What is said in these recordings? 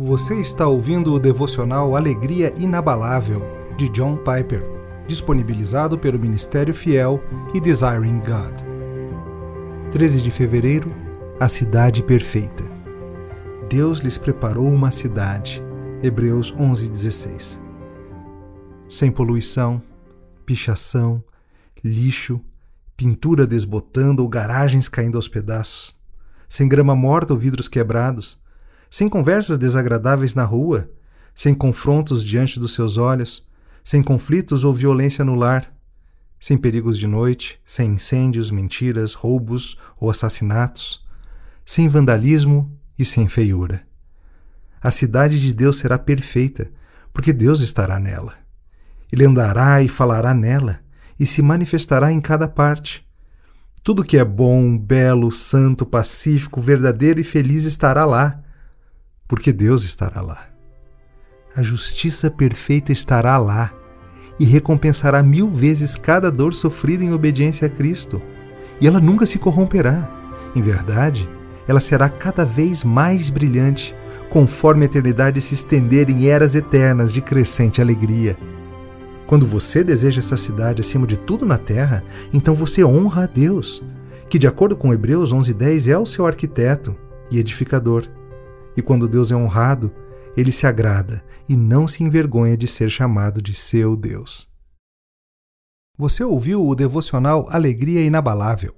Você está ouvindo o devocional Alegria Inabalável, de John Piper, disponibilizado pelo Ministério Fiel e Desiring God. 13 de fevereiro A Cidade Perfeita. Deus lhes preparou uma cidade. Hebreus 11:16. Sem poluição, pichação, lixo, pintura desbotando ou garagens caindo aos pedaços, sem grama morta ou vidros quebrados, sem conversas desagradáveis na rua, sem confrontos diante dos seus olhos, sem conflitos ou violência no lar, sem perigos de noite, sem incêndios, mentiras, roubos ou assassinatos, sem vandalismo e sem feiura. A cidade de Deus será perfeita, porque Deus estará nela. Ele andará e falará nela, e se manifestará em cada parte. Tudo que é bom, belo, santo, pacífico, verdadeiro e feliz estará lá porque Deus estará lá. A justiça perfeita estará lá e recompensará mil vezes cada dor sofrida em obediência a Cristo. E ela nunca se corromperá. Em verdade, ela será cada vez mais brilhante, conforme a eternidade se estender em eras eternas de crescente alegria. Quando você deseja essa cidade acima de tudo na terra, então você honra a Deus, que, de acordo com Hebreus 11:10, é o seu arquiteto e edificador. E quando Deus é honrado, ele se agrada e não se envergonha de ser chamado de seu Deus. Você ouviu o devocional Alegria Inabalável.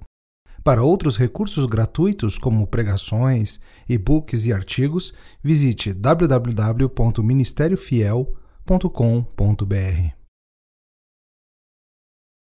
Para outros recursos gratuitos, como pregações, e-books e artigos, visite www.ministériofiel.com.br.